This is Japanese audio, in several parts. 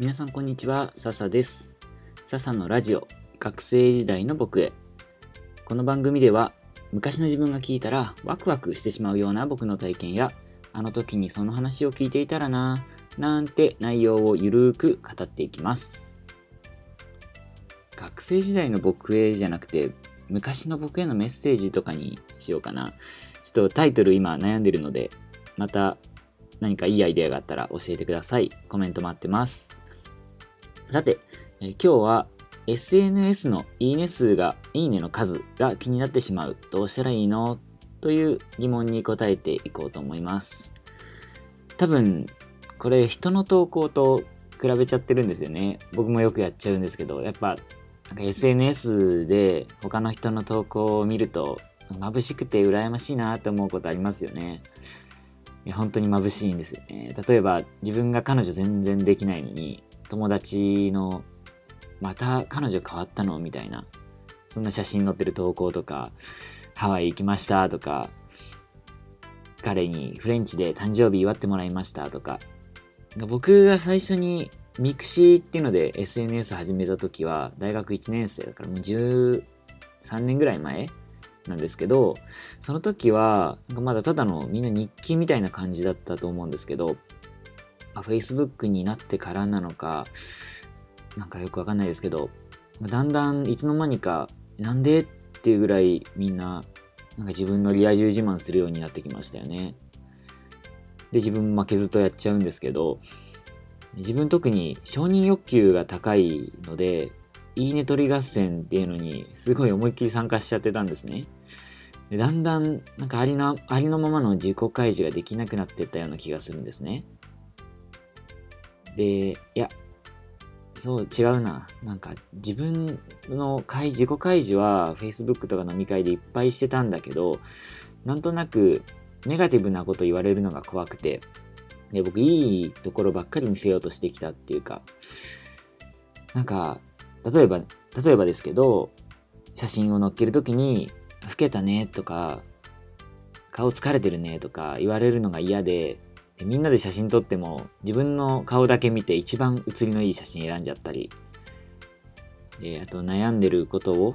皆さんこんにちは、笹です。笹のラジオ、学生時代の僕へ。この番組では、昔の自分が聞いたらワクワクしてしまうような僕の体験や、あの時にその話を聞いていたらなぁ、なんて内容をゆるーく語っていきます。学生時代の僕へじゃなくて、昔の僕へのメッセージとかにしようかな。ちょっとタイトル今悩んでるので、また何かいいアイデアがあったら教えてください。コメント待ってます。さて、えー今日は SNS のいいね数が、いいねの数が気になってしまう。どうしたらいいの？という疑問に答えていこうと思います。多分、これ人の投稿と比べちゃってるんですよね。僕もよくやっちゃうんですけど、やっぱ、なんか SNS で他の人の投稿を見ると、眩しくて羨ましいなって思うことありますよね。本当に眩しいんですよね。例えば自分が彼女全然できないのに友達のまた彼女変わったの？みたいな。そんな写真載ってる投稿とかハワイ行きましたとか彼にフレンチで誕生日祝ってもらいましたとか。僕が最初に mixi っていうので SNS 始めた時は大学1年生だからもう13年ぐらい前なんですけどその時はなんかまだただのみんな日記みたいな感じだったと思うんですけどあ Facebook になってからなのかなんかよくわかんないですけどだんだんいつの間にかなんでっていうぐらいみんななんか自分のリア充自慢するようになってきましたよねで自分負けずとやっちゃうんですけど自分特に承認欲求が高いのでいいね取り合戦っていうのにすごい思いっきり参加しちゃってたんですね。でだんだんなんかありのありのままの自己開示ができなくなってったような気がするんですね。で、いや、そう違うな。なんか自分の開自己開示は Facebook とか飲み会でいっぱいしてたんだけど、なんとなくネガティブなこと言われるのが怖くて、で僕いいところばっかり見せようとしてきたっていうか、なんか例えば、例えばですけど、写真を載っけるときに、老けたねとか、顔疲れてるねとか言われるのが嫌、でみんなで写真撮っても自分の顔だけ見て一番写りのいい写真選んじゃったり、で、あと悩んでることを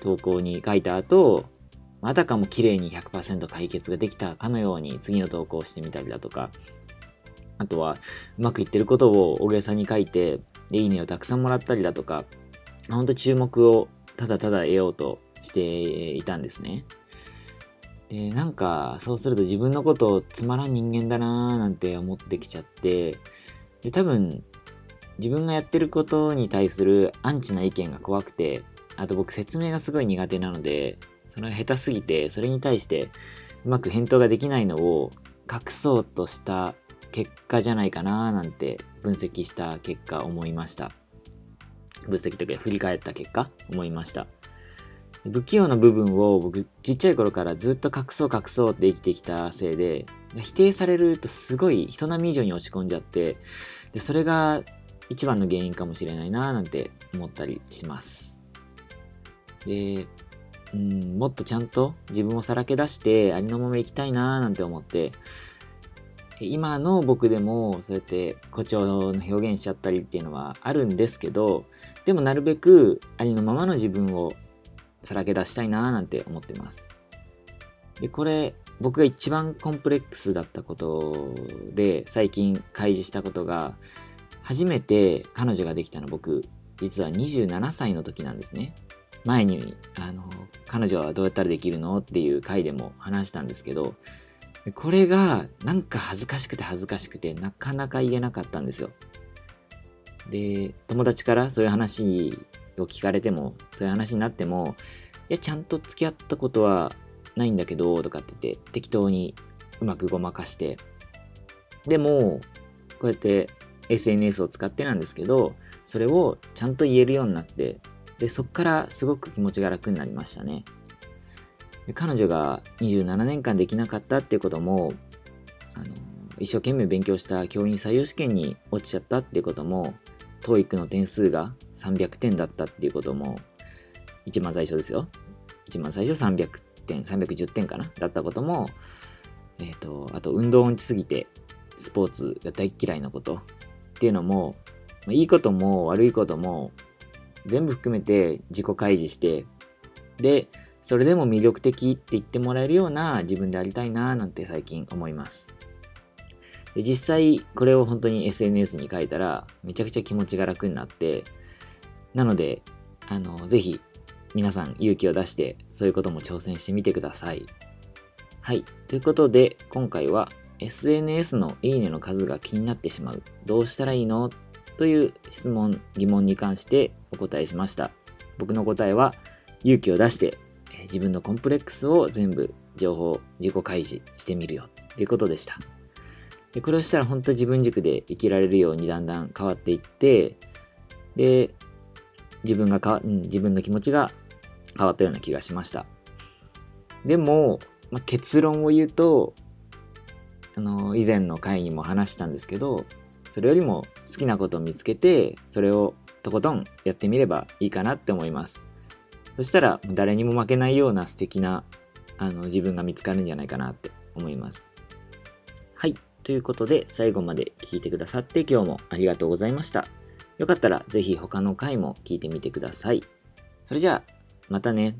投稿に書いた後、あたかも綺麗に100%解決ができたかのように次の投稿をしてみたりだとか、あとはうまくいってることを大げさに書いて、いいねをたくさんもらったりだとか、本当注目をただただ得ようとしていたんですね。で、なんか、そうすると自分のことをつまらん人間だなーなんて思ってきちゃって、で、多分、自分がやってることに対するアンチな意見が怖くて、あと僕説明がすごい苦手なので、それが下手すぎて、それに対してうまく返答ができないのを隠そうとした結果じゃないかなーなんて分析した結果思いました。分析というか振り返った結果思いました。不器用な部分を僕ちっちゃい頃からずっと隠そう隠そうって生きてきたせいで否定されるとすごい人並み以上に落ち込んじゃってでそれが一番の原因かもしれないななんて思ったりします。で、うん、もっとちゃんと自分をさらけ出してありのまま生きたいななんて思って今の僕でもそうやって誇張の表現しちゃったりっていうのはあるんですけどでもなるべくありのままの自分をさらけ出したいなーなんて思ってます。で、これ僕が一番コンプレックスだったことで最近開示したことが初めて彼女ができたの僕実は27歳の時なんですね。前にあの彼女はどうやったらできるのっていう回でも話したんですけどこれがなんか恥ずかしくて恥ずかしくてなかなか言えなかったんですよ。で、友達からそういう話を聞かれても、そういう話になっても、いや、ちゃんと付き合ったことはないんだけど、とかって言って適当にうまくごまかして。でも、こうやって SNS を使ってなんですけど、それをちゃんと言えるようになって、で、そっからすごく気持ちが楽になりましたね。彼女が27年間できなかったっていうこともあの一生懸命勉強した教員採用試験に落ちちゃったっていうことも TOEIC の点数が300点だったっていうことも一番最初ですよ。一番最初300点310点かな？だったこともえっ、とあと運動音痴すぎてスポーツが大嫌いなことっていうのもま、いいことも悪いことも全部含めて自己開示してでそれでも魅力的って言ってもらえるような自分でありたいななんて最近思います。で実際これを本当に SNS に書いたらめちゃくちゃ気持ちが楽になってなのであのぜひ皆さん勇気を出してそういうことも挑戦してみてください。はい。ということで今回は SNS のいいねの数が気になってしまうどうしたらいいの？という質問疑問に関してお答えしました。僕の答えは勇気を出して自分のコンプレックスを全部情報自己開示してみるよ。っていうことでした。でこれをしたら本当自分軸で生きられるようにだんだん変わっていってで自分がか、うん、自分の気持ちが変わったような気がしました。でも、まあ、結論を言うとあの以前の回にも話したんですけどそれよりも好きなことを見つけてそれをとことんやってみればいいかなって思います。そしたら誰にも負けないような素敵なあの自分が見つかるんじゃないかなって思います。ということで最後まで聞いてくださって今日もありがとうございました。よかったらぜひ他の回も聞いてみてください。それじゃあまたね。